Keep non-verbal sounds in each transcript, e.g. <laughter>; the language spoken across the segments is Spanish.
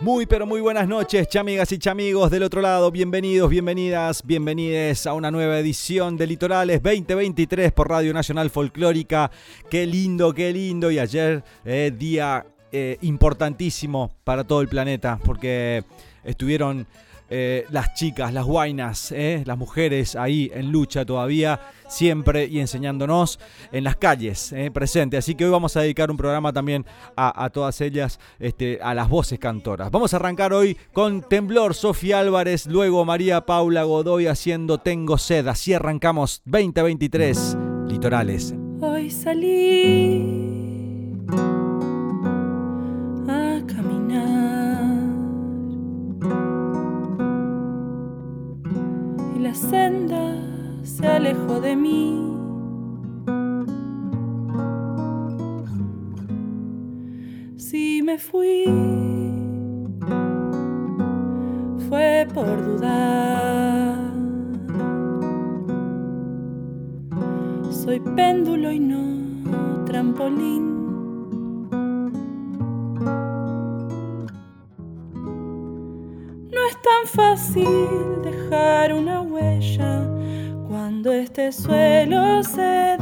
Muy pero muy buenas noches, chamigas y chamigos del otro lado. Bienvenidos, bienvenidas, bienvenides a una nueva edición de Litorales 2023 por Radio Nacional Folclórica. Qué lindo, qué lindo. Y ayer, eh, día eh, importantísimo para todo el planeta, porque estuvieron eh, las chicas, las guainas, eh, las mujeres ahí en lucha todavía, siempre y enseñándonos en las calles, eh, presente. Así que hoy vamos a dedicar un programa también a, todas ellas, este, a las voces cantoras. Vamos a arrancar hoy con Temblor, Sofía Álvarez, luego María Paula Godoy haciendo Tengo Sed. Así arrancamos 2023, Litorales. Hoy salí la senda se alejó de mí. Si me fui, fue por dudar. Soy péndulo y no trampolín. Tan fácil dejar una huella cuando este suelo se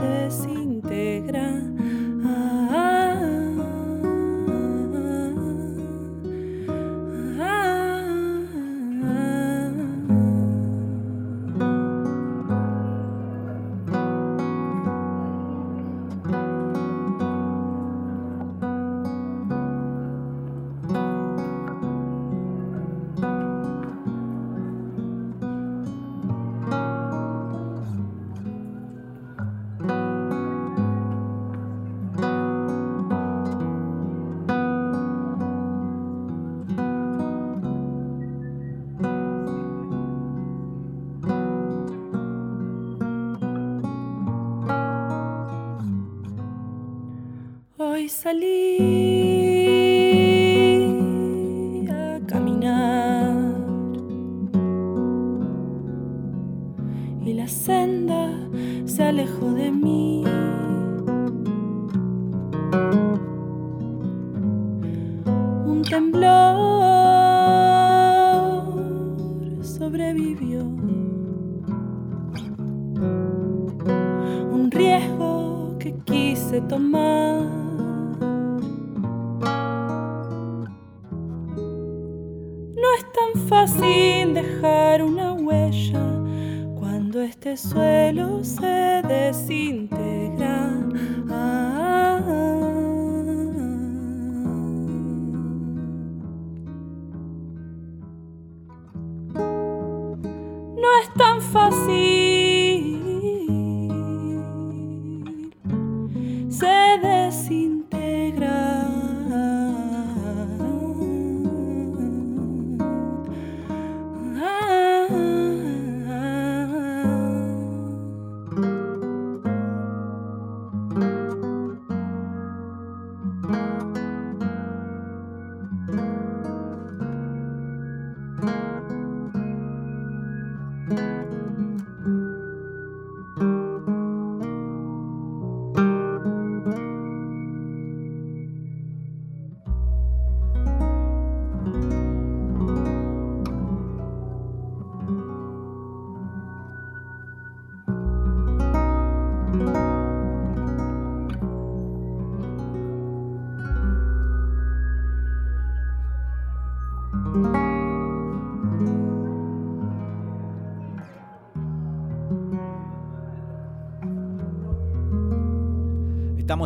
desintegra.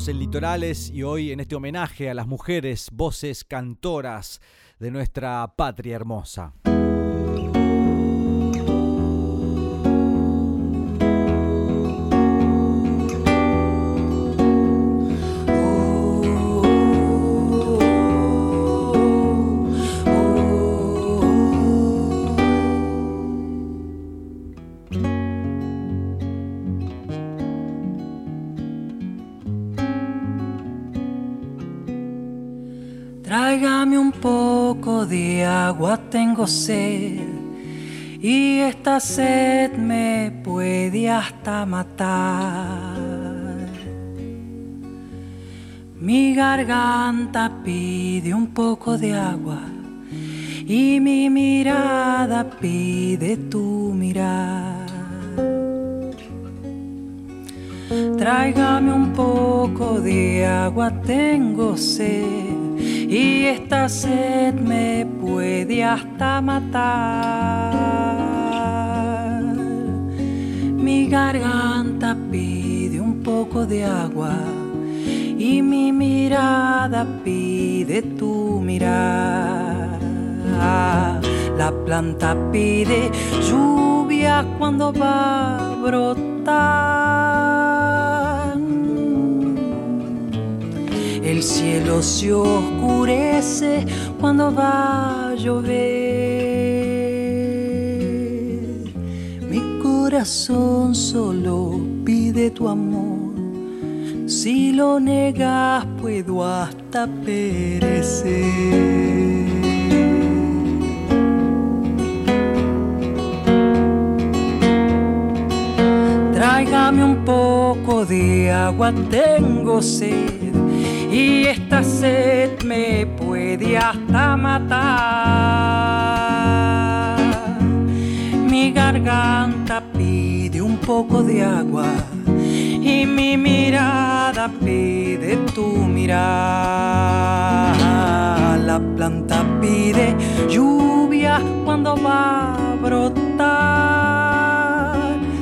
En Litorales y hoy en este homenaje a las mujeres, voces cantoras de nuestra patria hermosa. Y esta sed me puede hasta matar. Mi garganta pide un poco de agua y mi mirada pide tu mirar. Tráigame un poco de agua, tengo sed y esta sed me puede hasta matar. Mi garganta pide un poco de agua y mi mirada pide tu mirar. La planta pide lluvia cuando va a brotar. El cielo se oscurece cuando va a llover. Mi corazón solo pide tu amor. Si lo negas puedo hasta perecer. Tráigame un poco de agua, tengo sed y esta sed me puede hasta matar. Mi garganta pide un poco de agua y mi mirada pide tu mirada. La planta pide lluvia cuando va a brotar.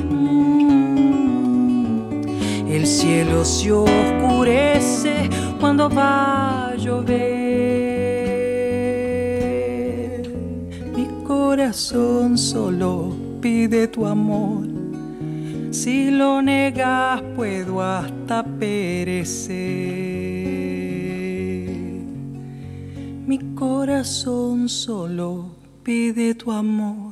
Mm. El cielo se oscurece cuando va a llover. Mi corazón solo pide tu amor. Si lo negas puedo hasta perecer. Mi corazón solo pide tu amor.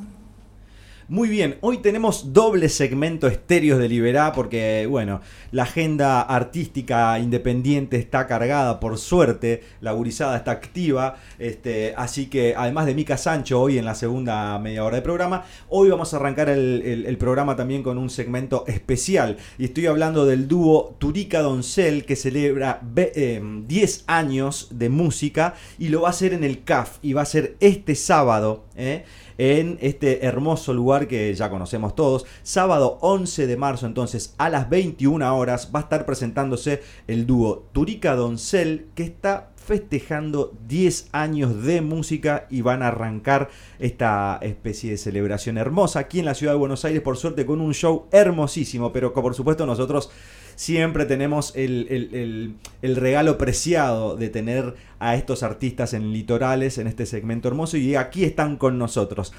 Muy bien, hoy tenemos doble segmento estéreos de Liberá porque, bueno, la agenda artística independiente está cargada, por suerte, la gurizada está activa, este, así que además de Mica Sancho hoy en la segunda media hora de programa, hoy vamos a arrancar el, programa también con un segmento especial y estoy hablando del dúo Turica Doncel que celebra 10 eh, años de música y lo va a hacer en el CAF y va a ser este sábado. ¿eh? En este hermoso lugar que ya conocemos todos. Sábado 11 de marzo entonces a las 21 horas va a estar presentándose el dúo Turica Doncel que está festejando 10 años de música y van a arrancar esta especie de celebración hermosa aquí en la ciudad de Buenos Aires, por suerte con un show hermosísimo, pero por supuesto nosotros siempre tenemos el, regalo preciado de tener a estos artistas en litorales en este segmento hermoso y aquí están con nosotros.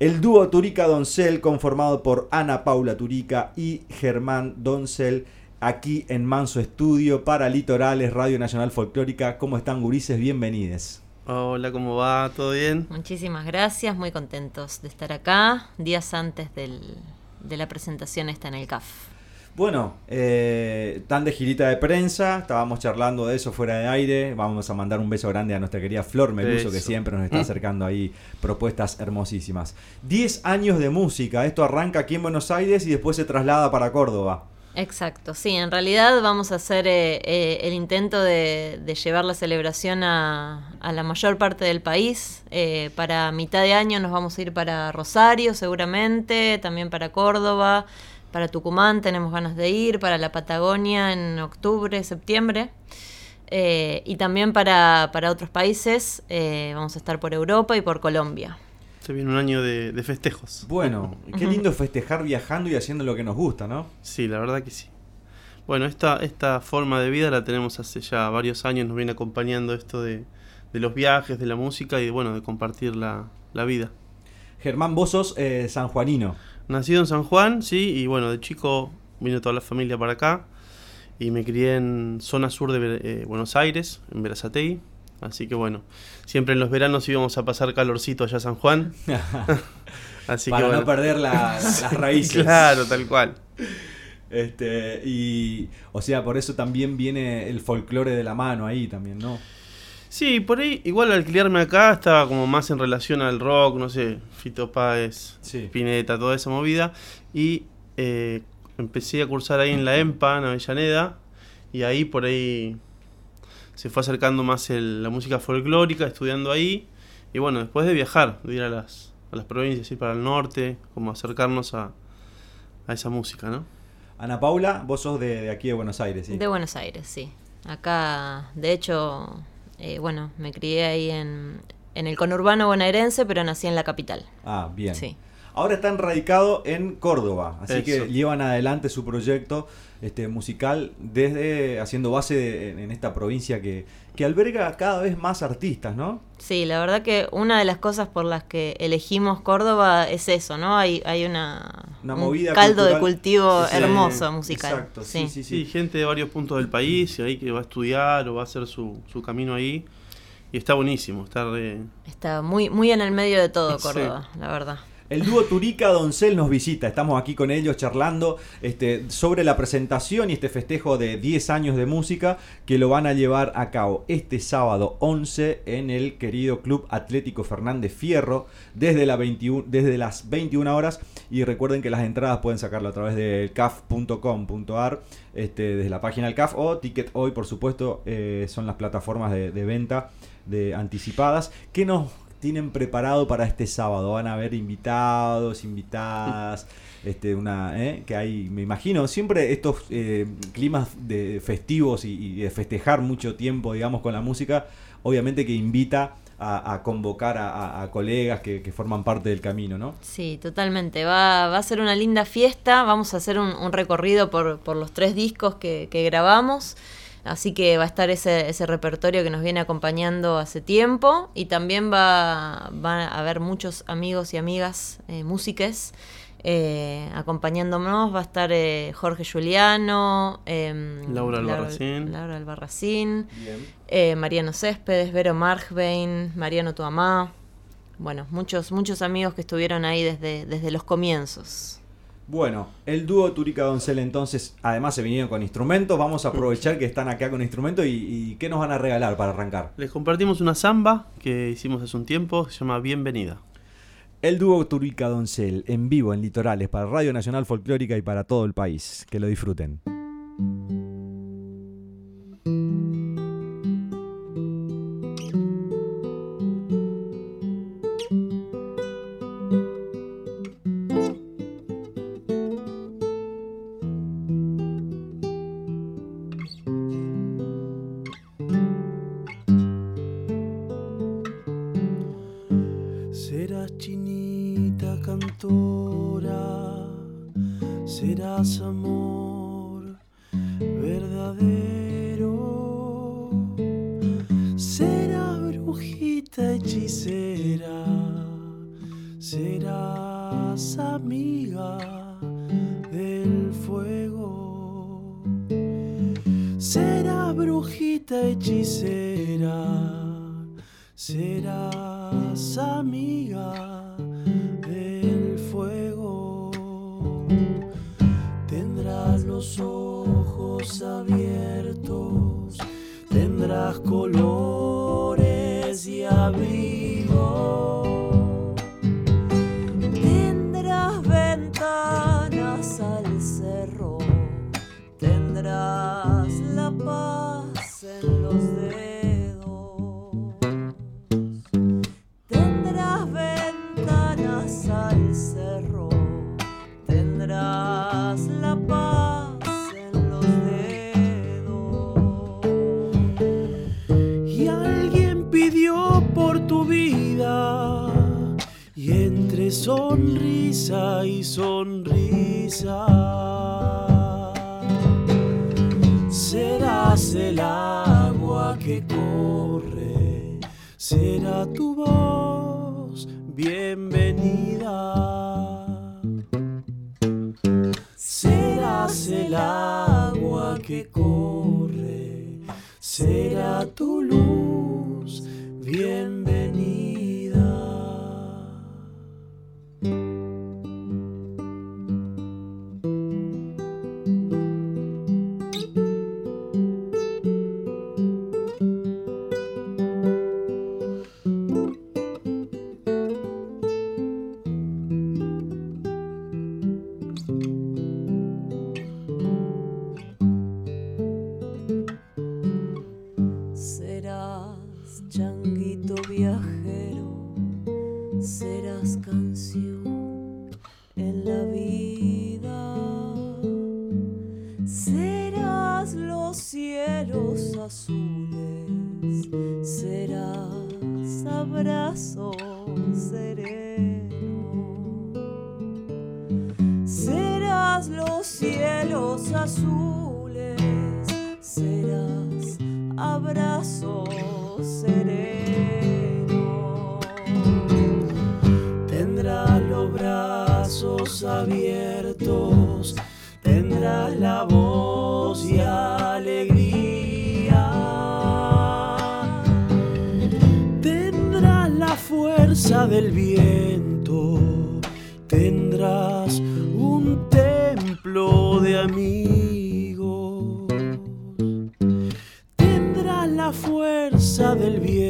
El dúo Turica Doncel conformado por Ana Paula Turica y Germán Doncel aquí en Manso Estudio para Litorales Radio Nacional Folclórica. ¿Cómo están gurises? Bienvenidos. Hola, ¿cómo va? ¿Todo bien? Muchísimas gracias, muy contentos de estar acá, días antes de la presentación esta en el CAF. Bueno, eh, tan de girita de prensa, estábamos charlando de eso fuera de aire. Vamos a mandar un beso grande a nuestra querida Flor Meluso, que siempre nos está acercando ahí propuestas hermosísimas. Diez años de música, esto arranca aquí en Buenos Aires y después se traslada para Córdoba. Exacto, sí, en realidad vamos a hacer eh, eh, el intento de, llevar la celebración a, la mayor parte del país. para mitad de año nos vamos a ir para Rosario seguramente, también para Córdoba. Para Tucumán tenemos ganas de ir, para la Patagonia en octubre, septiembre. Eh, y también para, otros países, eh, vamos a estar por Europa y por Colombia. Se viene un año de, festejos. Bueno, qué lindo festejar viajando y haciendo lo que nos gusta, ¿no? Sí, la verdad que sí. Bueno, esta, esta forma de vida la tenemos hace ya varios años, nos viene acompañando esto de, los viajes, de la música y bueno, de compartir la, vida. Germán, vos sos eh, sanjuanino. Nacido en San Juan, sí, y bueno, de chico vino toda la familia para acá y me crié en zona sur de eh, Buenos Aires, en Verazatei. Así que bueno, siempre en los veranos íbamos a pasar calorcito allá a San Juan. <laughs> <laughs> Así para no perder <laughs> las raíces. claro, tal cual. Este, y, o sea, por eso también viene el folclore de la mano ahí también, ¿no? Sí, por ahí, igual al alquilarme acá estaba como más en relación al rock, no sé, Fito Páez, Sí. Pineta, toda esa movida. Y eh, empecé a cursar ahí en la EMPA, en Avellaneda, y ahí por ahí se fue acercando más el- la música folclórica, estudiando ahí. Y bueno, después de viajar, de ir a las, a las provincias, ir para el norte, como acercarnos a, a esa música, ¿no? Ana Paula, vos sos de, de aquí de Buenos Aires, ¿sí? De Buenos Aires, sí. Acá, de hecho, eh, bueno, me crié ahí en, en el conurbano bonaerense, pero nací en la capital. Ah, bien. Sí. Ahora están radicados en Córdoba, así Eso. que llevan adelante su proyecto este, musical desde haciendo base de- en, en esta provincia que, que alberga cada vez más artistas, ¿no? Sí, la verdad que una de las cosas por las que elegimos Córdoba es eso, ¿no? Hay, hay una, Una un movida caldo de cultivo Sí, hermoso musical. Exacto, sí, sí, sí. Sí, gente de varios puntos del país, y ahí que va a estudiar o va a hacer su, su camino ahí. Y está buenísimo, está re... Está muy, muy en el medio de todo Sí. Córdoba, la verdad. El dúo Turica Doncel nos visita, estamos aquí con ellos charlando este, sobre la presentación y este festejo de 10 años de música que lo van a llevar a cabo este sábado 11 en el querido Club Atlético Fernández Fierro desde, la 21, desde las 21 horas. Y recuerden que las entradas pueden sacarlo a través del caf.com.ar este, desde la página del CAF o Ticket Hoy por supuesto eh, son las plataformas de, venta de anticipadas que nos tienen preparado para este sábado? ¿Van a haber invitados, invitadas? <laughs> Este, una, ¿eh? que hay, me imagino, siempre estos eh, climas de festivos y, y de festejar mucho tiempo, digamos, con la música, obviamente que invita a, a convocar a, a- a colegas que, que forman parte del camino, ¿no? Sí, totalmente. Va, va a ser una linda fiesta. Vamos a hacer un, un recorrido por, por los tres discos que, que grabamos. Así que va a estar ese, ese repertorio que nos viene acompañando hace tiempo. Y también va, va a haber muchos amigos y amigas eh, músiques eh, acompañándonos. Va a estar eh, Jorge Juliano, em, Laura Albarracín. Laura Albarracín, eh, Mariano Céspedes, Vero Margbein, Mariano Tuamá. Bueno, muchos, muchos amigos que estuvieron ahí desde, desde los comienzos. Bueno, el dúo Turica Doncel entonces, además se vinieron con instrumentos, vamos a aprovechar que están acá con instrumentos y, y ¿qué nos van a regalar para arrancar? Les compartimos una samba que hicimos hace un tiempo, se llama Bienvenida. El dúo Turica Doncel en vivo en Litorales para Radio Nacional Folclórica y para todo el país. Que lo disfruten. Sonrisa y sonrisa. Serás el agua que corre, será tu del viento, tendrás un templo de amigos. Tendrás la fuerza del viento,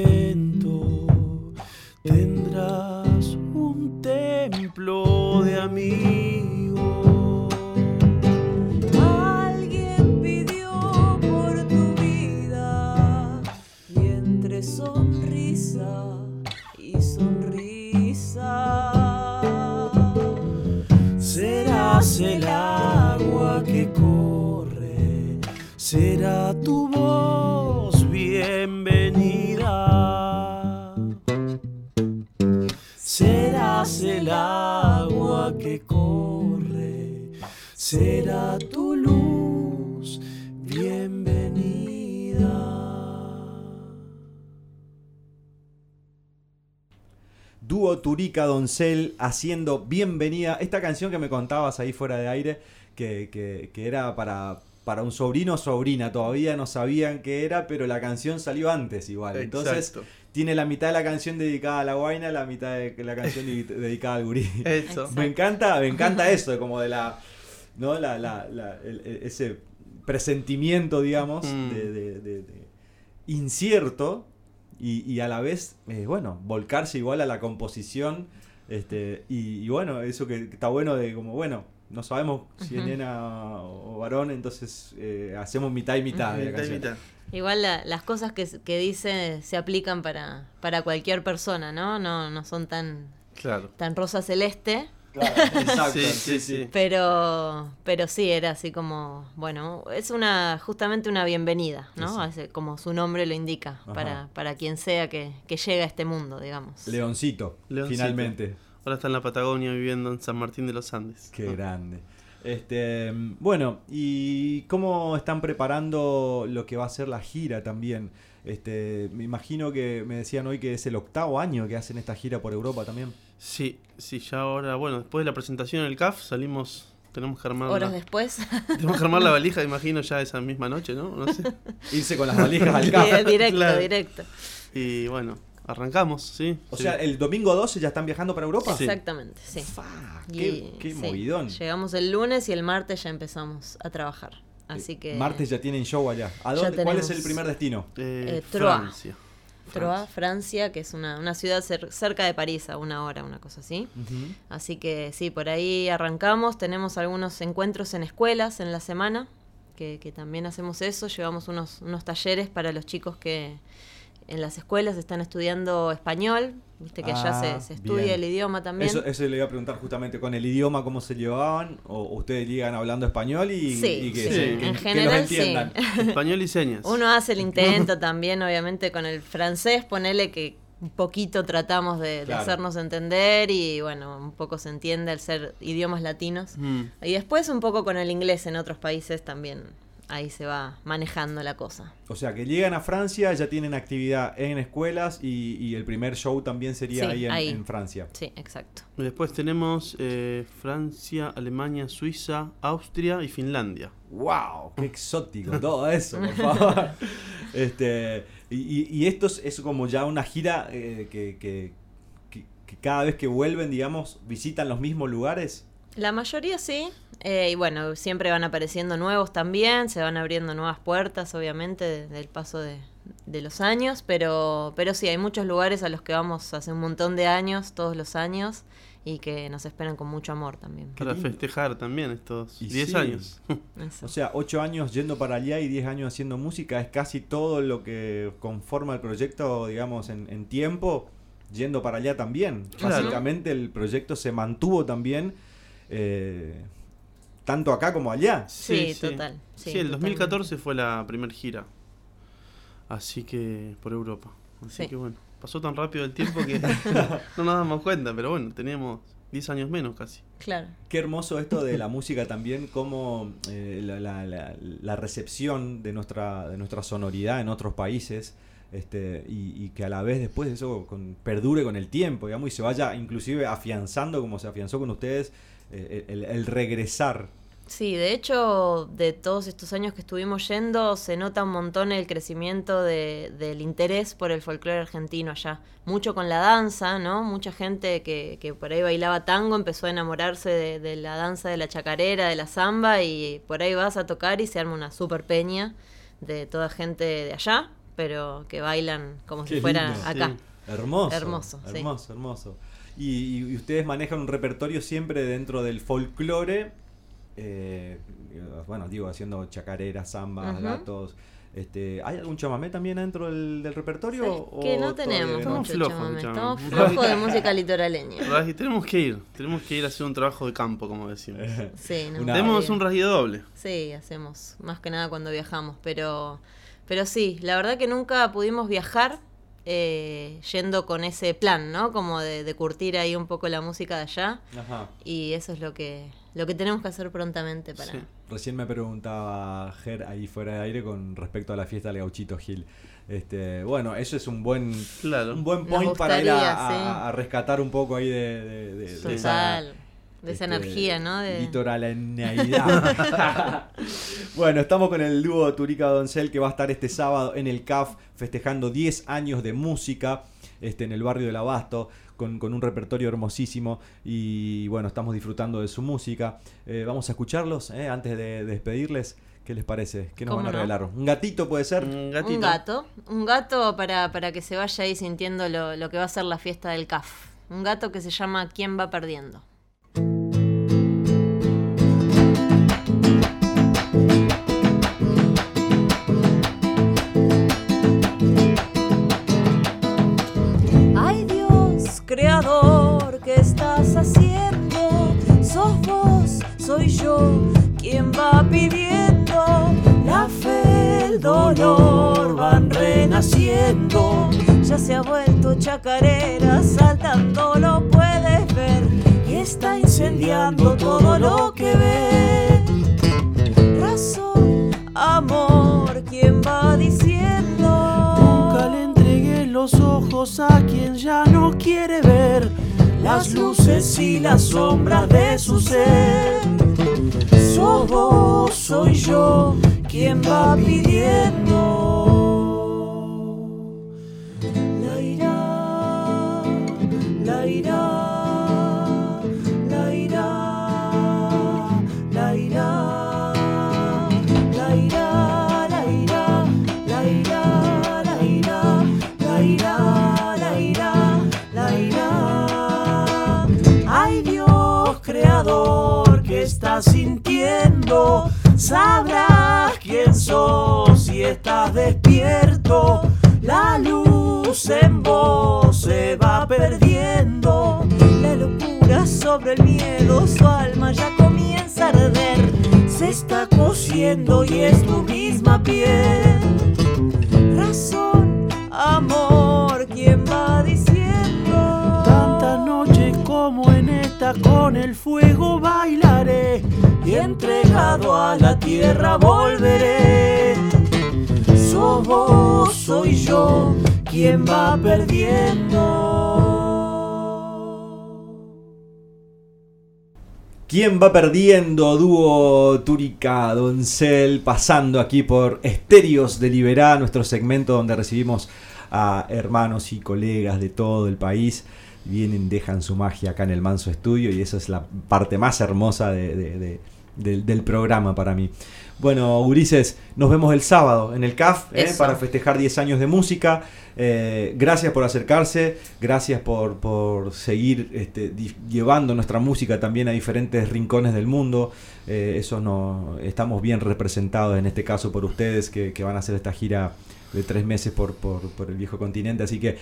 Turica Doncel haciendo bienvenida. Esta canción que me contabas ahí fuera de aire, que, que- que era para, para un sobrino o sobrina, todavía no sabían qué era, pero la canción salió antes igual. Entonces Exacto. tiene la mitad de la canción dedicada a la guaina, la mitad de la canción de- <laughs> dedicada al gurí. Eso. Me encanta, me encanta eso, como de la, ¿no? La, la- la- el- el- ese presentimiento, digamos, Mm. de, de- de- de incierto y, y a la vez, eh, bueno, volcarse igual a la composición. Este, y, y bueno, eso que está bueno de como, bueno, no sabemos si es nena o, varón, entonces eh, hacemos mitad y mitad de la Mitad y canción. mitad. Igual la- las cosas que, que dice se aplican para, para cualquier persona, ¿no? No, no son tan, Claro. tan rosa celeste. Claro, <laughs> exacto, Sí, sí. Pero, pero sí, era así como, bueno, es una, justamente una bienvenida, ¿no? Sí, Hace- Como su nombre lo indica, Ajá. para, para quien sea que, que llegue a este mundo, digamos. Leoncito, Leoncito. finalmente. Ahora está en la Patagonia viviendo en San Martín de los Andes. Qué grande. Este, bueno, ¿y cómo están preparando lo que va a ser la gira también? Este, me imagino que me decían hoy que es el octavo año que hacen esta gira por Europa también. Sí, sí, ya ahora, bueno, después de la presentación en el CAF salimos, tenemos que armar, Horas la, después. tenemos que armar la valija, imagino, ya esa misma noche, ¿no? No sé. <laughs> Irse con las valijas al CAF. directo, Claro. directo. Y bueno, arrancamos, ¿sí? O sí. sea, el domingo 12 ya están viajando para Europa. Sí. Exactamente, sí. Y- qué, sí, movidón. Llegamos el lunes y el martes ya empezamos a trabajar. Así que. Eh, Martes ya tienen show allá. ¿A Ya dónde, ¿Cuál es el primer destino? Eh, eh. Francia. Troyes, Francia, que es una, una ciudad cer- cerca de París, a una hora, una cosa así. Así que sí, por ahí arrancamos. Tenemos algunos encuentros en escuelas en la semana, que, que también hacemos eso. Llevamos unos, unos talleres para los chicos que en las escuelas están estudiando español. Viste que allá Ah, se, se estudia bien. el idioma también. Eso, eso le iba a preguntar justamente con el idioma, cómo se llevaban, o ustedes llegan hablando español y, Sí, y que, sí, se- en que- que los general, sí. entiendan. <laughs> Español y señas. Uno hace el <laughs> intento también, obviamente, con el francés, ponele que un poquito tratamos de, de Claro. hacernos entender y bueno, un poco se entiende al ser idiomas latinos. Mm. Y después un poco con el inglés en otros países también, ahí se va manejando la cosa. O sea, que llegan a Francia, ya tienen actividad en escuelas y, y el primer show también sería Sí, ahí, en, ahí. en Francia. Sí, exacto. Y después tenemos eh, Francia, Alemania, Suiza, Austria y Finlandia. ¡Wow! ¡Qué exótico todo eso, por favor! <laughs> este, y, y- y esto es, es como ya una gira eh, que, que- que- que cada vez que vuelven, digamos, visitan los mismos lugares. La mayoría sí, eh, y bueno, siempre van apareciendo nuevos también, se van abriendo nuevas puertas, obviamente, de- del paso de, de los años, pero, pero sí, hay muchos lugares a los que vamos hace un montón de años, todos los años, y que nos esperan con mucho amor también. Para festejar también estos Y 10 sí. años. <laughs> Eso. O sea, ocho años yendo para allá y 10 años haciendo música es casi todo lo que conforma el proyecto, digamos, en, en tiempo, yendo para allá también. Claro. Básicamente el proyecto se mantuvo también eh, tanto acá como allá. Sí, total. Sí, el 2014 fue la primera gira. Así que por Europa. Así que bueno, pasó tan rápido el tiempo que <laughs> <laughs> no nos damos cuenta, pero bueno, teníamos 10 años menos casi. Claro. Qué hermoso esto de la música también, como eh, la, la- la- la recepción de nuestra, de nuestra sonoridad en otros países. Este, y, y que a la vez después eso con- perdure con el tiempo, digamos, y se vaya inclusive afianzando como se afianzó con ustedes, eh, el, el regresar. Sí, de hecho, de todos estos años que estuvimos yendo, se nota un montón el crecimiento de- del interés por el folclore argentino allá. Mucho con la danza, ¿no? Mucha gente que, que por ahí bailaba tango empezó a enamorarse de, de la danza de la chacarera, de la samba, y por ahí vas a tocar y se arma una super peña de toda gente de allá, pero que bailan como si fuera lindo. acá. Sí. Hermoso. Hermoso, sí. Hermoso, hermoso. Y, y ustedes manejan un repertorio siempre dentro del folclore. eh, bueno, digo, haciendo chacareras, zambas, gatos. Este, ¿Hay algún chamamé también dentro del, del repertorio? ¿Sabes o que no tenemos Estamos mucho flojos, chamamé, chamamé. Estamos <laughs> flojos de música litoraleña. <laughs> Ras- Tenemos que ir, tenemos que ir a hacer un trabajo de campo, como decimos. <laughs> Sí, no, Tenemos un rasguido doble. Sí, hacemos más que nada cuando viajamos, pero, pero sí, la verdad que nunca pudimos viajar eh, yendo con ese plan, ¿no? Como de, de curtir ahí un poco la música de allá Ajá. y eso es lo que lo que tenemos que hacer prontamente para. Sí. Recién me preguntaba Ger ahí fuera de aire con respecto a la fiesta del Gauchito Gil. Este, bueno, eso es un buen, Claro. un buen point para ir a, sí. rescatar un poco ahí de, de- de- de esa, Total, de esa este, energía, ¿no? De, <laughs> bueno, estamos con el dúo Turica Doncel que va a estar este sábado en el CAF festejando 10 años de música este, en el barrio del Abasto. Con, con un repertorio hermosísimo y bueno, estamos disfrutando de su música. Eh, vamos a escucharlos eh, antes de, de despedirles. ¿Qué les parece? ¿Qué nos ¿Cómo van a no? regalar? ¿Un gatito puede ser? Un gatito. un gato, un gato para, para que se vaya ahí sintiendo lo, lo que va a ser la fiesta del CAF. Un gato que se llama ¿Quién va perdiendo? Creador, ¿qué estás haciendo? Sos vos, soy yo, quien va pidiendo. La fe, el dolor van renaciendo. Ya se ha vuelto chacarera, saltando lo puedes ver. Y está incendiando todo las luces y las sombras de su ser. Sos vos, soy yo, quien va pidiendo. Sabrás quién sos si estás despierto. La luz en vos se va perdiendo. La locura sobre el miedo, su alma ya comienza a arder. Se está cociendo y es tu misma piel. Razón, amor, con el fuego bailaré y entregado a la tierra volveré. Sos vos, soy yo, quien va perdiendo. ¿Quién va perdiendo? Dúo Túrica Doncel, pasando aquí por Estéreos de Liberá, nuestro segmento donde recibimos a hermanos y colegas de todo el país. Vienen, dejan su magia acá en el Manso Estudio y esa es la parte más hermosa de- de- de- del, del programa para mí. Bueno, Ulises, nos vemos el sábado en el CAF ¿eh? Eso. para festejar 10 años de música. Eh, gracias por acercarse, gracias por, por seguir este, llevando nuestra música también a diferentes rincones del mundo. Eh, eso no, estamos bien representados en este caso por ustedes que, que van a hacer esta gira de tres meses por, por, por el viejo continente. Así que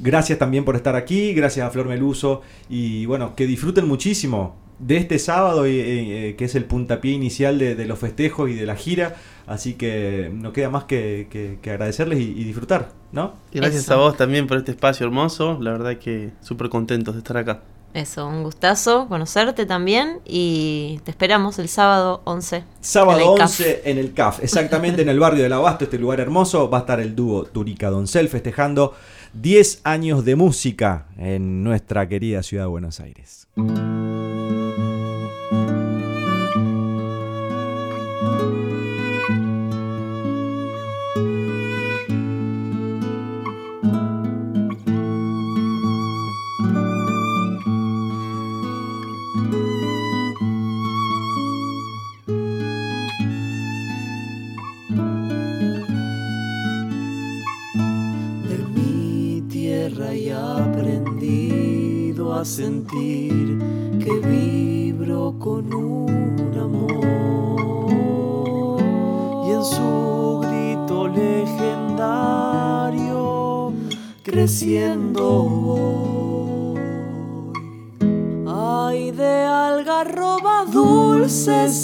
gracias también por estar aquí, gracias a Flor Meluso y bueno, que disfruten muchísimo de este sábado, y, eh, que es el puntapié inicial de, de los festejos y de la gira. Así que no queda más que, que- que agradecerles y, y disfrutar, ¿no? Y gracias Eso. a vos también por este espacio hermoso. La verdad que súper contentos de estar acá. Eso, un gustazo conocerte también y te esperamos el sábado 11. Sábado en el CAF. 11 en el CAF, exactamente en el barrio del Abasto, este lugar hermoso, va a estar el dúo Turica Doncel festejando 10 años de música en nuestra querida ciudad de Buenos Aires.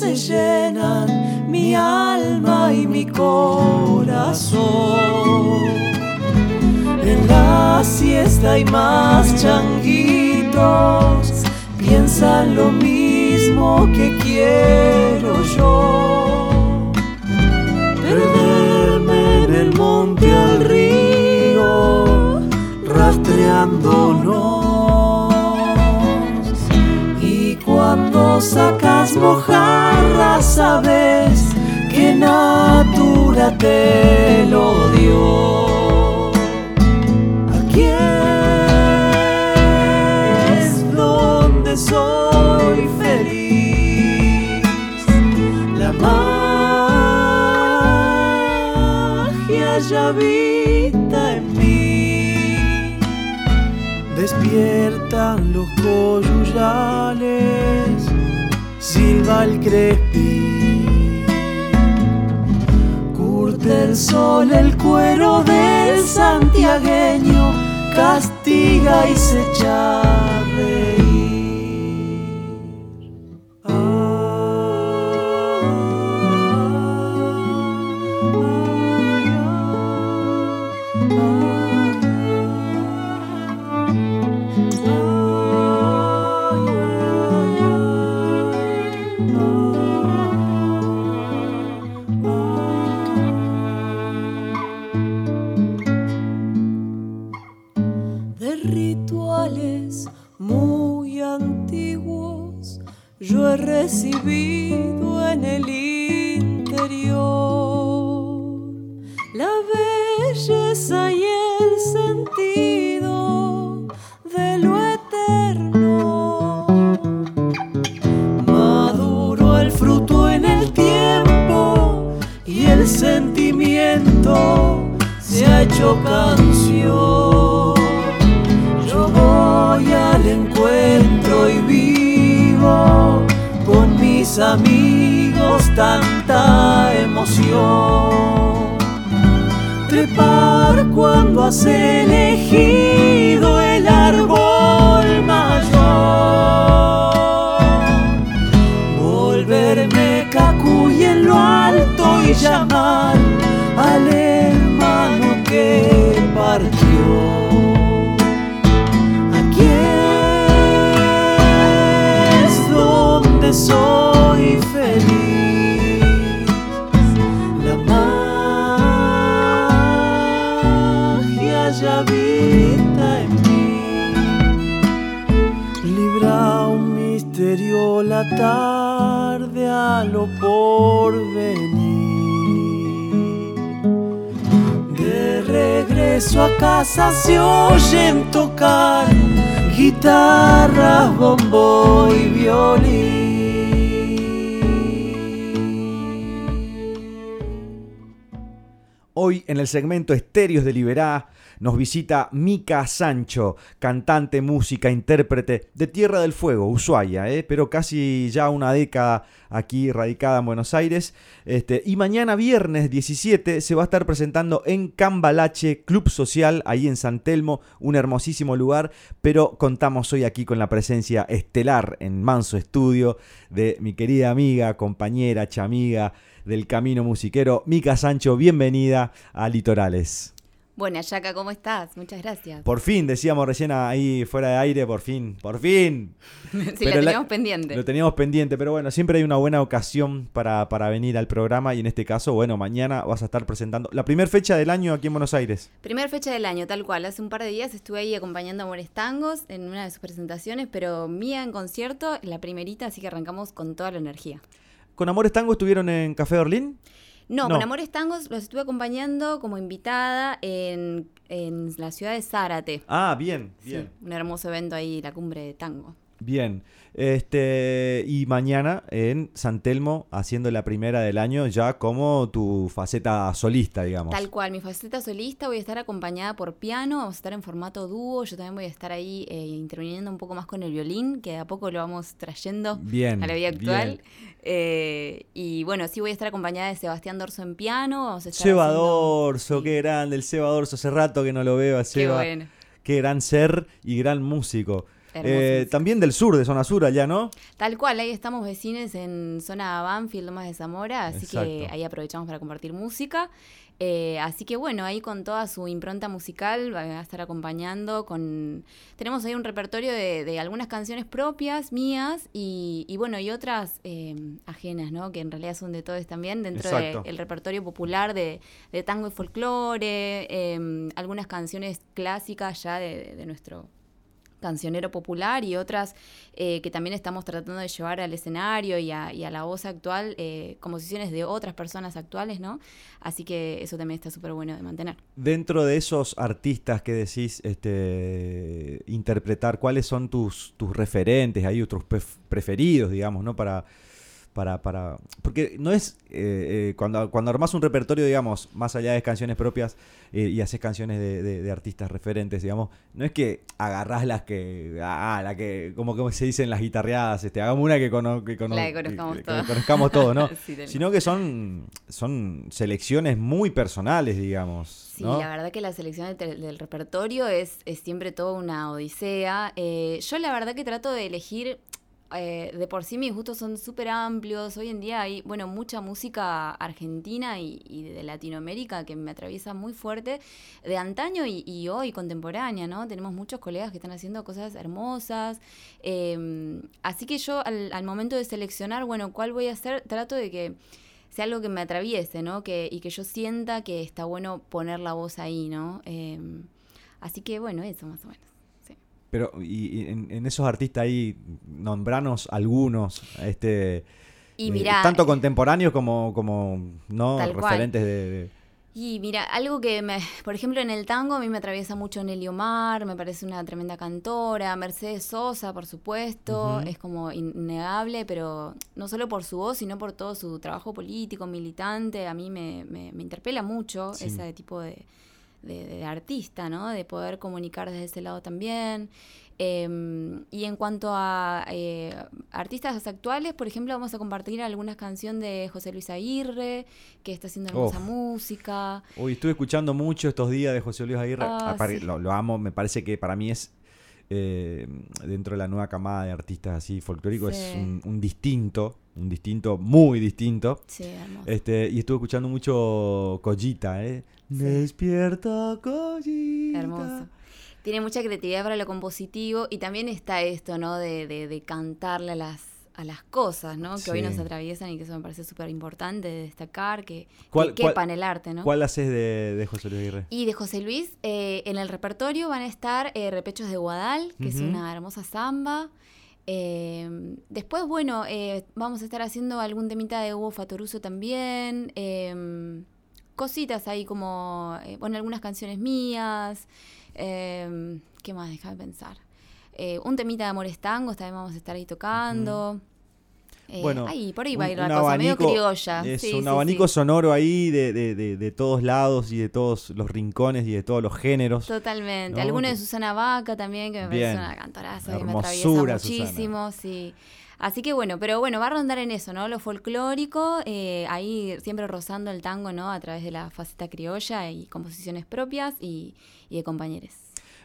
Se llenan mi alma y mi corazón. En la siesta hay más changuitos, piensan lo mismo que quiero yo. Perderme en el monte al río, rastreándonos. Sacas mojarras, sabes que Natura te lo dio. Aquí es donde soy feliz. La magia ya habita en mí. Despiertan los coyuyales, silba el crespí. Curte el sol el cuero del santiagueño, castiga y se echa hecho canción. Yo voy al encuentro y vivo con mis amigos tanta emoción. Trepar cuando has elegido el árbol mayor. Tarde a. De regreso a casa se oyen tocar guitarras, bombo y violín. Hoy en el segmento Estéreos de Liberá nos visita Mica Sancho, cantante, música, intérprete de Tierra del Fuego, Ushuaia, ¿eh? pero casi ya una década aquí radicada en Buenos Aires. Este, y mañana viernes 17 se va a estar presentando en Cambalache, Club Social, ahí en San Telmo, un hermosísimo lugar, pero contamos hoy aquí con la presencia estelar en Manso Estudio de mi querida amiga, compañera, chamiga, del camino musiquero. Mica Sancho, bienvenida a Litorales. Buenas, Yaca, ¿cómo estás? Muchas gracias. Por fin, decíamos recién ahí fuera de aire, por fin, por fin. <laughs> sí, lo teníamos pendiente. Lo teníamos pendiente, pero bueno, siempre hay una buena ocasión para, para, venir al programa y en este caso, bueno, mañana vas a estar presentando la primera fecha del año aquí en Buenos Aires. Primer fecha del año, tal cual. Hace un par de días estuve ahí acompañando a Amores Tangos en una de sus presentaciones, pero mía en concierto, la primerita, así que arrancamos con toda la energía. ¿Con Amores Tango estuvieron en Café Orlín? No, con Amores Tangos los estuve acompañando como invitada en, en la ciudad de Zárate. Ah, bien, bien. Sí, un hermoso evento ahí, la cumbre de tango. Bien. Este, y mañana en San Telmo, haciendo la primera del año, ya como tu faceta solista, digamos. Tal cual, mi faceta solista voy a estar acompañada por piano, vamos a estar en formato dúo, yo también voy a estar ahí eh, interviniendo un poco más con el violín, que de a poco lo vamos trayendo bien, a la vida actual. Eh, y bueno, sí voy a estar acompañada de Sebastián Dorso en piano. Vamos a estar Seba haciendo- Dorso, qué grande, el Seba Dorso, hace rato que no lo veo a Qué Seba. bueno. Qué gran ser y gran músico. Eh, también del sur, de zona sur allá, ¿no? Tal cual, ahí estamos vecines en zona Banfield, Lomas de Zamora, así que ahí aprovechamos para compartir música. Eh, así que bueno, ahí con toda su impronta musical va a estar acompañando con... Tenemos ahí un repertorio de, de algunas canciones propias, mías, y, y bueno, y otras eh, ajenas, ¿no? Que en realidad son de todos también, dentro del repertorio popular de, de tango y folclore, algunas canciones clásicas ya de, de nuestro cancionero popular y otras eh, que también estamos tratando de llevar al escenario y a, la voz actual, eh, composiciones de otras personas actuales, ¿no? Así que eso también está súper bueno de mantener. Dentro de esos artistas que decís este, interpretar, ¿cuáles son tus, tus referentes, ahí otros pref- preferidos, digamos, ¿no? Para, para, para... Porque no es... eh, eh, cuando, cuando armás un repertorio, digamos, más allá de canciones propias eh, y haces canciones de, de- de artistas referentes, digamos, no es que agarrás las que... Ah, la que... Como, como se dicen las guitarreadas, este, hagamos una que, cono- que, cono- La que conozcamos que- que todos. conozcamos todos, ¿no? <laughs> Sí, Sino que son, son selecciones muy personales, digamos. Sí, ¿no? la verdad que la selección del, del repertorio es, es siempre toda una odisea. Yo la verdad que trato de elegir, eh, de por sí mis gustos son súper amplios. Hoy en día hay, bueno, mucha música argentina y, de Latinoamérica que me atraviesa muy fuerte, de antaño y, y hoy contemporánea, ¿no? Tenemos muchos colegas que están haciendo cosas hermosas. Eh, así que yo al, al momento de seleccionar, bueno, ¿cuál voy a hacer? Trato de que sea algo que me atraviese, ¿no? Que, y que yo sienta que está bueno poner la voz ahí, ¿no? Eh, así que bueno, eso más o menos. Pero y, y en, en esos artistas ahí, nombranos algunos, este Y eh, tanto contemporáneos como, como no referentes de, de- Y mira, algo que me, por ejemplo, en el tango a mí me atraviesa mucho Nelly Omar, me parece una tremenda cantora, Mercedes Sosa, por supuesto, es como innegable, pero no solo por su voz, sino por todo su trabajo político, militante, a mí me, me- me interpela mucho Sí. ese tipo de, de- de artista, ¿no? De poder comunicar desde ese lado también. Eh, y en cuanto a eh, artistas actuales, por ejemplo, vamos a compartir algunas canciones de José Luis Aguirre, que está haciendo hermosa Uf. música. Uy, estuve escuchando mucho estos días de José Luis Aguirre. Ah, sí. lo, lo amo, me parece que para mí es eh, dentro de la nueva camada de artistas así folclóricos es un, un distinto, un distinto muy distinto. Sí, hermoso. Este, y estuve escuchando mucho Collita, ¿eh? Despierta Collita. Hermoso. Tiene mucha creatividad para lo compositivo y también está esto, ¿no? De, de, de cantarle a las, a las cosas, ¿no? Que hoy nos atraviesan y que eso me parece súper importante de destacar, que, ¿Cuál- que quepan el arte, ¿no? ¿Cuál haces de, de José Luis Aguirre? Y de José Luis, eh, en el repertorio van a estar eh, Repechos de Guadal, que es una hermosa samba. Eh, después, bueno, eh, vamos a estar haciendo algún temita de Hugo Fatoruso también. Cositas ahí como, eh, bueno, algunas canciones mías. eh, ¿Qué más? Déjame pensar. Eh, un temita de Amores Tangos también vamos a estar ahí tocando. Eh, Bueno, ahí, por ahí va a ir la cosa, medio abanico- criolla. Es Sí, un sí, abanico sí. sonoro ahí de, de- de- de todos lados y de todos los rincones y de todos los géneros. Totalmente. ¿no? Alguno de Susana Vaca también, que me Bien. parece una cantoraza que me atraviesa muchísimo, sí. Así que bueno, pero bueno, va a rondar en eso, ¿no? Lo folclórico, eh, ahí siempre rozando el tango, ¿no? A través de la faceta criolla y composiciones propias y, de compañeros.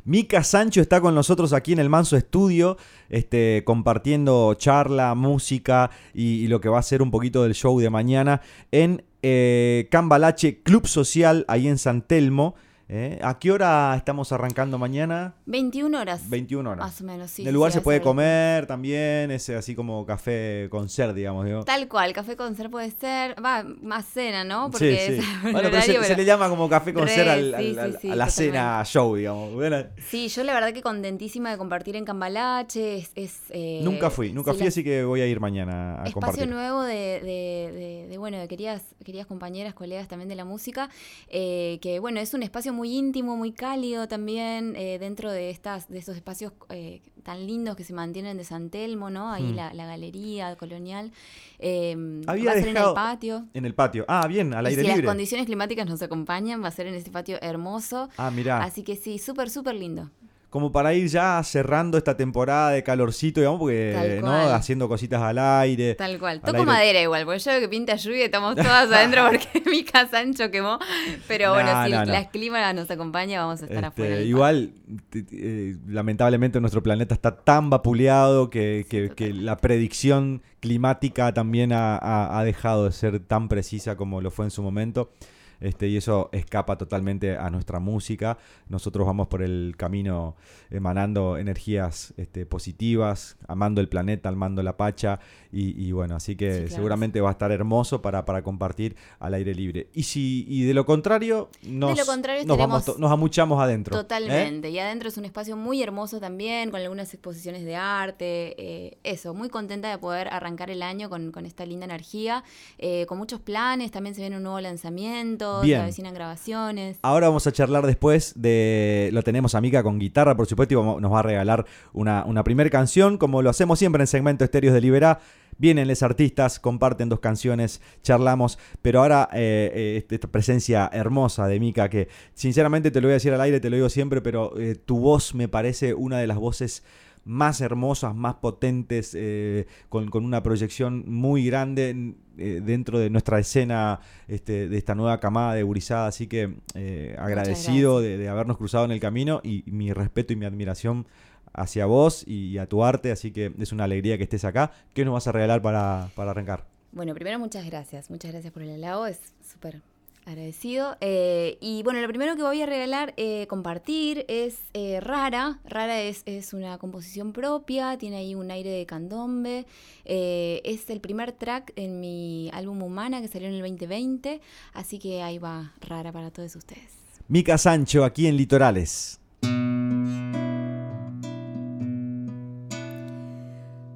Mica Sancho está con nosotros aquí en el Manso Estudio, este, compartiendo charla, música y, y lo que va a ser un poquito del show de mañana en eh, Cambalache Club Social, ahí en San Telmo. ¿Eh? ¿A qué hora estamos arrancando mañana? 21 horas. 21 horas. Más o menos, sí. en el lugar sí, se puede comer también, es así como café con ser, digamos. digo. Tal cual, café con ser puede ser, va, más cena, ¿no? Sí, Porque sí. es Bueno, <laughs> pero se, se le llama como café con ser al- a la cena show, digamos. Bueno, Sí, yo la verdad que contentísima de compartir en Cambalache. Es, es, eh, nunca fui, nunca fui, la- así que voy a ir mañana a espacio compartir. nuevo de, de- de- de, bueno de queridas queridas compañeras colegas también de la música eh, que bueno es un espacio muy íntimo muy cálido también eh, dentro de estas de estos espacios eh, tan lindos que se mantienen de San Telmo no ahí Hmm. la, la galería colonial eh, Había va a ser en el patio En el patio. Ah, bien, al y aire si libre. las condiciones climáticas nos acompañan va a ser en este patio hermoso Ah, mirá. así que sí súper súper lindo Como para ir ya cerrando esta temporada de calorcito, digamos, porque. Haciendo cositas al aire. Tal cual. al Toco aire- madera igual, porque yo veo que pinta lluvia y estamos todas adentro <laughs> porque <laughs> mi casa ancho quemó. Pero bueno, No, si no. la clima nos acompaña, vamos a estar Este, afuera. igual, eh, lamentablemente nuestro planeta está tan vapuleado que, que- que la predicción climática también ha, ha- ha dejado de ser tan precisa como lo fue en su momento. Este, y eso escapa totalmente a nuestra música. Nosotros vamos por el camino emanando energías este, positivas, amando el planeta, amando la pacha. Y, y bueno, así que Sí, claro. seguramente va a estar hermoso para, para compartir al aire libre. Y si y de lo contrario, nos, lo contrario, nos, vamos nos amuchamos adentro. ¿eh? Totalmente. Y adentro es un espacio muy hermoso también, con algunas exposiciones de arte. eh, eso, muy contenta de poder arrancar el año con, con esta linda energía, eh, con muchos planes. También se viene un nuevo lanzamiento, Bien. se avecinan grabaciones. Ahora vamos a charlar después de. Lo tenemos a Mica con guitarra, por supuesto, y vamos- nos va a regalar una, una primera canción, como lo hacemos siempre en segmento Estéreos de Liberá. Vienen los artistas, comparten dos canciones, charlamos, pero ahora eh, eh, este- esta presencia hermosa de Mica, que sinceramente te lo voy a decir al aire, te lo digo siempre, pero eh, tu voz me parece una de las voces más hermosas, más potentes, eh, con, con una proyección muy grande eh, dentro de nuestra escena este, de esta nueva camada de gurizada. Así que eh, agradecido de, de habernos cruzado en el camino y mi respeto y mi admiración hacia vos y a tu arte. Así que es una alegría que estés acá. ¿Qué nos vas a regalar para, para arrancar? Bueno, primero muchas gracias, muchas gracias por el halago, es súper agradecido. Eh, y bueno, lo primero que voy a regalar, eh, compartir, es eh, Rara. Rara es, es una composición propia, tiene ahí un aire de candombe. Eh, es el primer track en mi álbum Humana que salió en el 2020, así que ahí va Rara para todos ustedes. Mica Sancho, aquí en Litorales.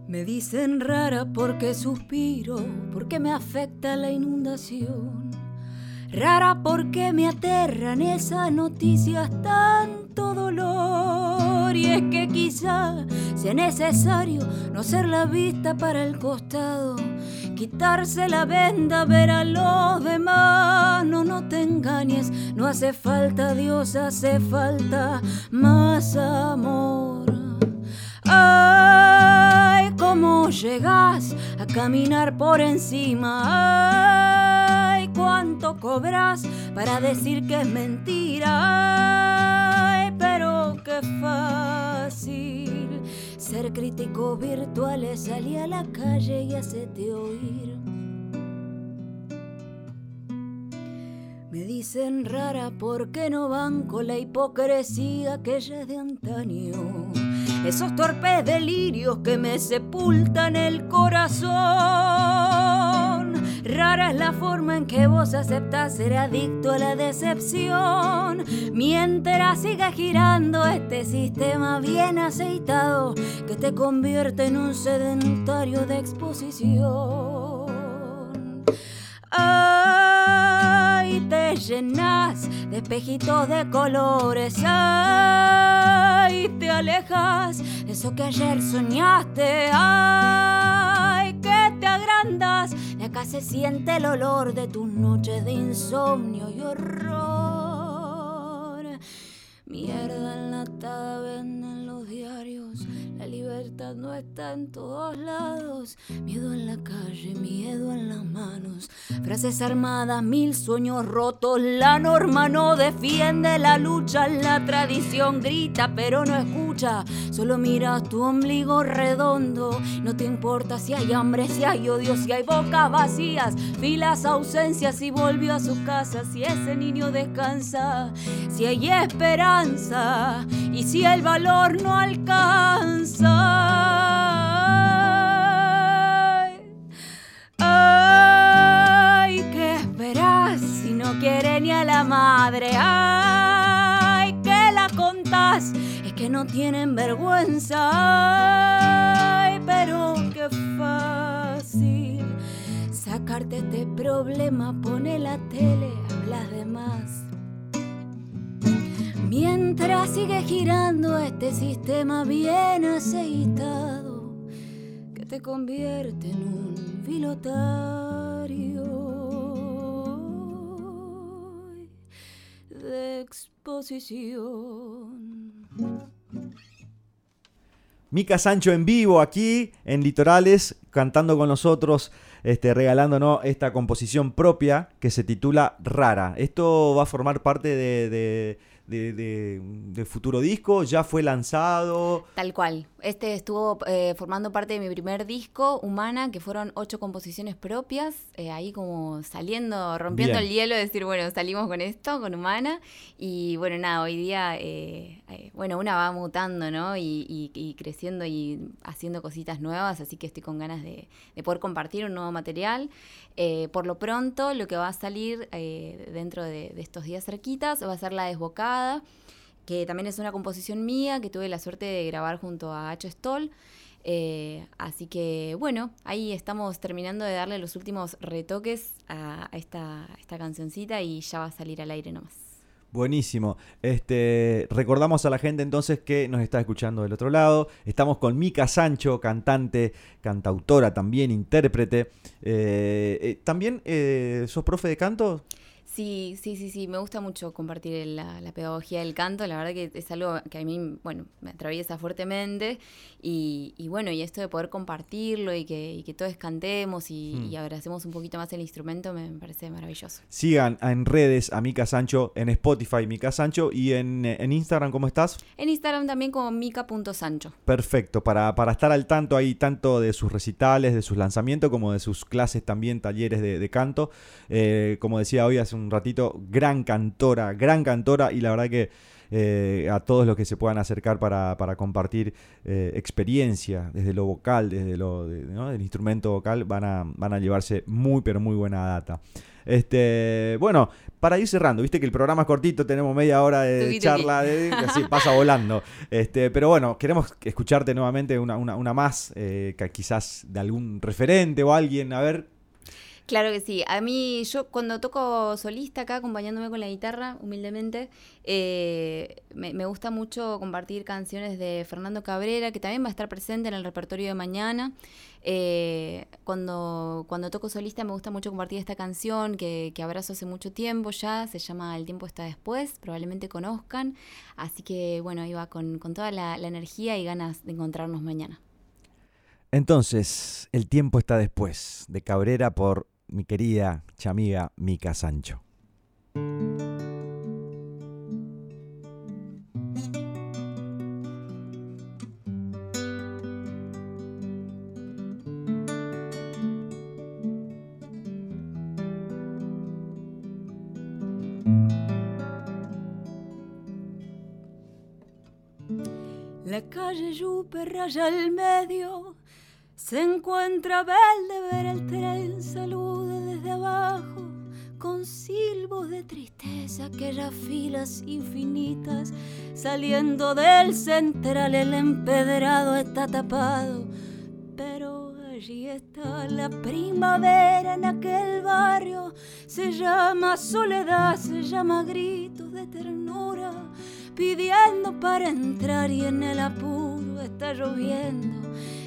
Me dicen rara porque suspiro, porque me afecta la inundación. Rara porque me aterran esas noticias, tanto dolor. Y es que quizá sea necesario no ser la vista para el costado, quitarse la venda, ver a los demás. No, no te engañes, no hace falta Dios, hace falta más amor. Ay, cómo llegas a caminar por encima. Ay, cuánto cobras para decir que es mentira. Pero qué fácil ser crítico virtual. Salí a la calle y hacete oír. Me dicen rara porque no banco la hipocresía que ya es de antaño. Esos torpes delirios que me sepultan el corazón. Rara es la forma en que vos aceptás ser adicto a la decepción. Mientras siga girando este sistema bien aceitado que te convierte en un sedentario de exposición. Ay, te llenas de espejitos de colores. Ay, te alejas de eso que ayer soñaste. Ay, andas. De acá se siente el olor de tus noches de insomnio y horror. Mierda enlatada en los diarios. No está en todos lados. Miedo en la calle, miedo en las manos. Frases armadas, mil sueños rotos. La norma no defiende la lucha. La tradición grita, pero no escucha. Solo miras tu ombligo redondo. No te importa si hay hambre, si hay odio, si hay bocas vacías. Filas, ausencias y volvió a su casa. Si ese niño descansa, si hay esperanza y si el valor no alcanza. Ay, ¿qué esperas si no quiere ni a la madre? Ay, que la contás, es que no tienen vergüenza. Ay, pero qué fácil sacarte este problema, pone la tele, hablas de más. Mientras sigue girando este sistema bien aceitado que te convierte en un filotario de exposición. Mica Sancho en vivo aquí en Litorales, cantando con nosotros, este, regalándonos esta composición propia que se titula Rara. Esto va a formar parte de de, de, futuro disco? ¿Ya fue lanzado? Tal cual. Este estuvo eh, formando parte de mi primer disco, Humana, que fueron ocho composiciones propias, eh, ahí como saliendo, rompiendo Bien. el hielo, decir, bueno, salimos con esto, con Humana. Y bueno, nada, hoy día, eh, bueno, una va mutando, ¿no? Y, y, y, creciendo y haciendo cositas nuevas, así que estoy con ganas de, de poder compartir un nuevo material. por lo pronto, lo que va a salir dentro de, de estos días cerquitas va a ser La Desbocada que también es una composición mía que tuve la suerte de grabar junto a H. Stoll. Eh, así que bueno, ahí estamos terminando de darle los últimos retoques a, esta, esta cancioncita y ya va a salir al aire nomás. Buenísimo. Este, recordamos a la gente entonces que nos está escuchando del otro lado. Estamos con Mica Sancho, cantante, cantautora también, intérprete. Eh, eh, ¿También sos profe de canto? Sí, sí, sí, sí, me gusta mucho compartir la, la, pedagogía del canto, la verdad que es algo que a mí, bueno, me atraviesa fuertemente y, y bueno, y esto de poder compartirlo y que, y que todos cantemos y, y, abracemos un poquito más el instrumento me, me, parece maravilloso. Sigan en redes a Mica Sancho, en Spotify Mica Sancho y en, en Instagram, ¿cómo estás? En Instagram también como mica.sancho. Perfecto, para, para estar al tanto ahí tanto de sus recitales, de sus lanzamientos como de sus clases también, talleres de, de canto. Eh, como decía hoy hace un un ratito, gran cantora, gran cantora y la verdad que eh, a todos los que se puedan acercar para, para compartir eh, experiencia desde lo vocal, desde lo de, ¿no? del instrumento vocal, van a, van a llevarse muy pero muy buena data. Este, bueno, para ir cerrando, viste que el programa es cortito, tenemos media hora de tuki, charla, de, así <laughs> pasa volando. Este, pero bueno, queremos escucharte nuevamente una, una, una más, eh, quizás de algún referente o alguien, a ver, Claro que sí. A mí, yo cuando toco solista acá, acompañándome con la guitarra, humildemente, eh, me, gusta mucho compartir canciones de Fernando Cabrera, que también va a estar presente en el repertorio de mañana. Eh, cuando, cuando toco solista me gusta mucho compartir esta canción que, que abrazo hace mucho tiempo ya, se llama El tiempo está después, probablemente conozcan. Así que bueno, iba con, con toda la energía y ganas de encontrarnos mañana. Entonces, El tiempo está después, de Cabrera por mi querida chamiga Mica Sancho. La calle Yupe raya al medio se encuentra verde ver el tren, salude desde abajo, con silbos de tristeza, aquellas filas infinitas, saliendo del central, el empedrado está tapado, pero allí está la primavera en aquel barrio, se llama soledad, se llama gritos de ternura, pidiendo para entrar y en el apuro está lloviendo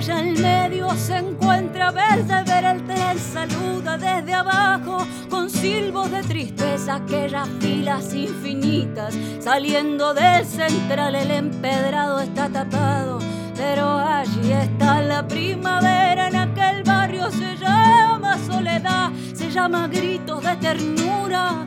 Allá en medio se encuentra verde ver saluda desde abajo con silbos de tristeza aquellas filas infinitas saliendo del central el empedrado está tapado pero allí está la primavera en aquel barrio se llama soledad se llama gritos de ternura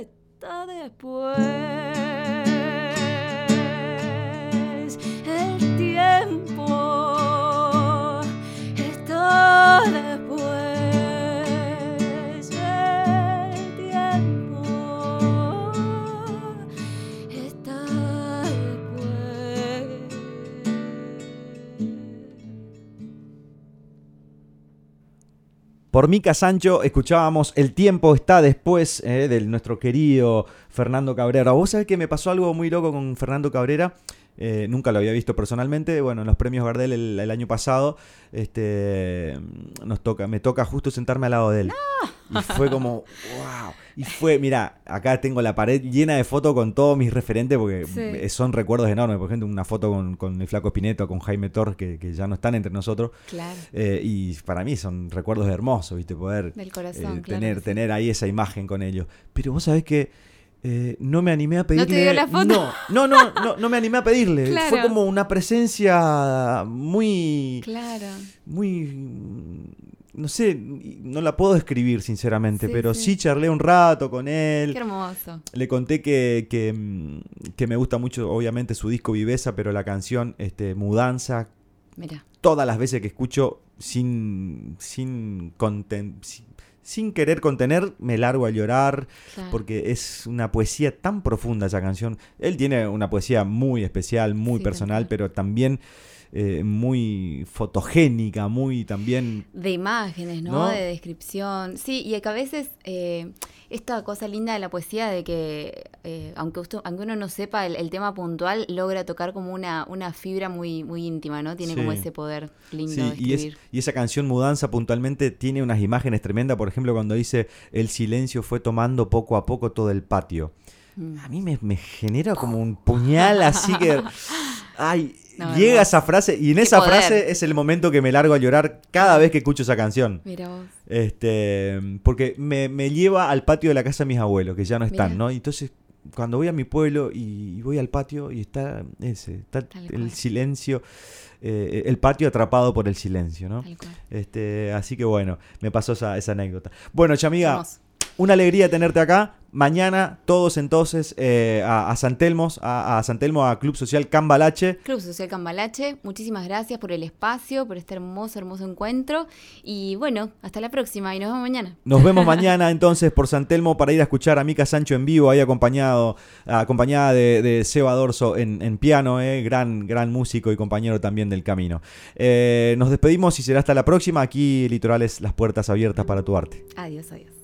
está después. Por Mica Sancho escuchábamos El tiempo está después eh, de nuestro querido Fernando Cabrera. Vos sabés que me pasó algo muy loco con Fernando Cabrera. Eh, nunca lo había visto personalmente. Bueno, en los premios Gardel el, año pasado, este, nos toca, me toca justo sentarme al lado de él. Y fue como, <laughs> wow. Y fue, mira, acá tengo la pared llena de fotos con todos mis referentes porque son recuerdos enormes. Por ejemplo, una foto con, el Flaco Espineto, con Jaime Torres, que, ya no están entre nosotros. Claro. Eh, y para mí son recuerdos hermosos, ¿viste? Poder eh, tener, tener ahí esa imagen con ellos. Pero vos sabés que eh, no me animé a pedirle. ¿No te dio la foto? No, no, no, no, me animé a pedirle. Fue como una presencia muy. Claro. Muy. No sé, no la puedo describir sinceramente, pero sí. charlé un rato con él. Qué hermoso. Le conté que, que, mm, me gusta mucho, obviamente, su disco Viveza, pero la canción este, Mudanza. Mira. Todas las veces que escucho sin, sin, content, sin querer contener, me largo a llorar, porque es una poesía tan profunda esa canción. Él tiene una poesía muy especial, muy personal, pero también eh, muy fotogénica, muy también... De imágenes, ¿no? De descripción. Sí, y que a veces eh, esta cosa linda de la poesía de que, eh, aunque, aunque uno no sepa el, tema puntual, logra tocar como una, una fibra muy, muy íntima, ¿no? Tiene como ese poder lindo de escribir. Y, y esa canción Mudanza puntualmente tiene unas imágenes tremendas, por ejemplo, cuando dice, el silencio fue tomando poco a poco todo el patio. Mm. A mí me, me genera como un puñal así que... <laughs> Ay, llega esa frase y en esa frase es el momento que me largo a llorar cada vez que escucho esa canción. Mira vos. Este, porque me, lleva al patio de la casa de mis abuelos, que ya no están, ¿no? entonces, cuando voy a mi pueblo y, voy al patio y está ese, está el silencio. Eh, el patio atrapado por el silencio, ¿no? Este, así que bueno, me pasó esa, esa anécdota. Bueno, chamiga, una alegría tenerte acá. Mañana todos entonces eh, a, San Telmo, a, a, San Telmo, a Club Social Cambalache. Club Social Cambalache, muchísimas gracias por el espacio, por este hermoso, hermoso encuentro. Y bueno, hasta la próxima y nos vemos mañana. Nos vemos <laughs> mañana entonces por San Telmo para ir a escuchar a Mica Sancho en vivo, ahí acompañado, acompañada de, Seba Dorso en, piano, eh, gran, gran músico y compañero también del camino. Eh, nos despedimos y será hasta la próxima. Aquí Litorales, las puertas abiertas para tu arte. Adiós, adiós.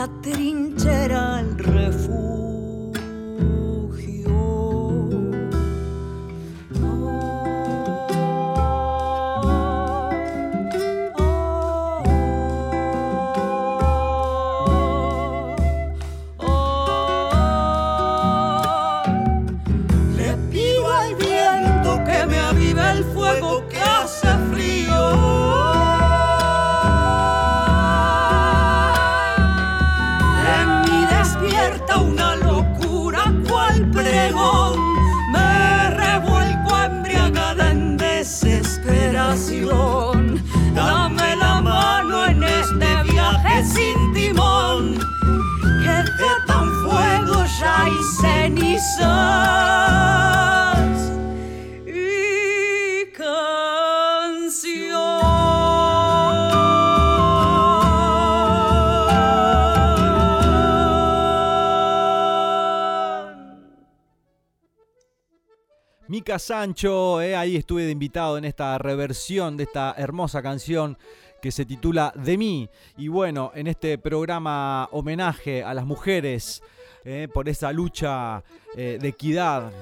La trinchera, el refugio. Sancho, eh, ahí estuve de invitado en esta reversión de esta hermosa canción que se titula De mí. Y bueno, en este programa homenaje a las mujeres eh, por esa lucha eh, de equidad.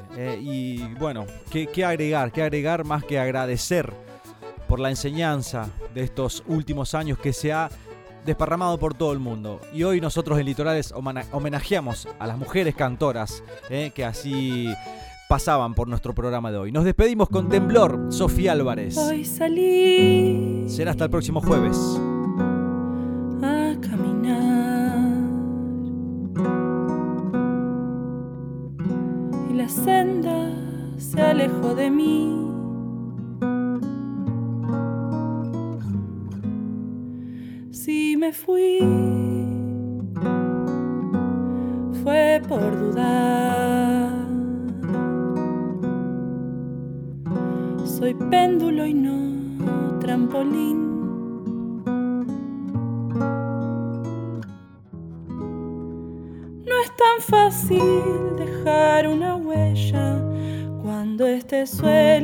y bueno, ¿qué, agregar? ¿Qué agregar más que agradecer por la enseñanza de estos últimos años que se ha desparramado por todo el mundo. Y hoy nosotros en Litorales homenajeamos a las mujeres cantoras que así pasaban por nuestro programa de hoy. Nos despedimos con Temblor, Sofía Álvarez. Hoy salí Será hasta el próximo jueves. Dejar una huella cuando este suelo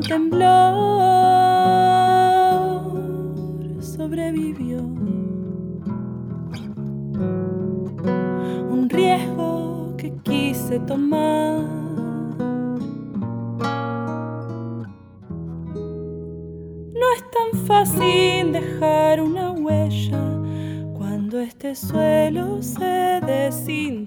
un temblor sobrevivió. Un riesgo que quise tomar. No es tan fácil dejar una huella cuando este suelo se desintegra.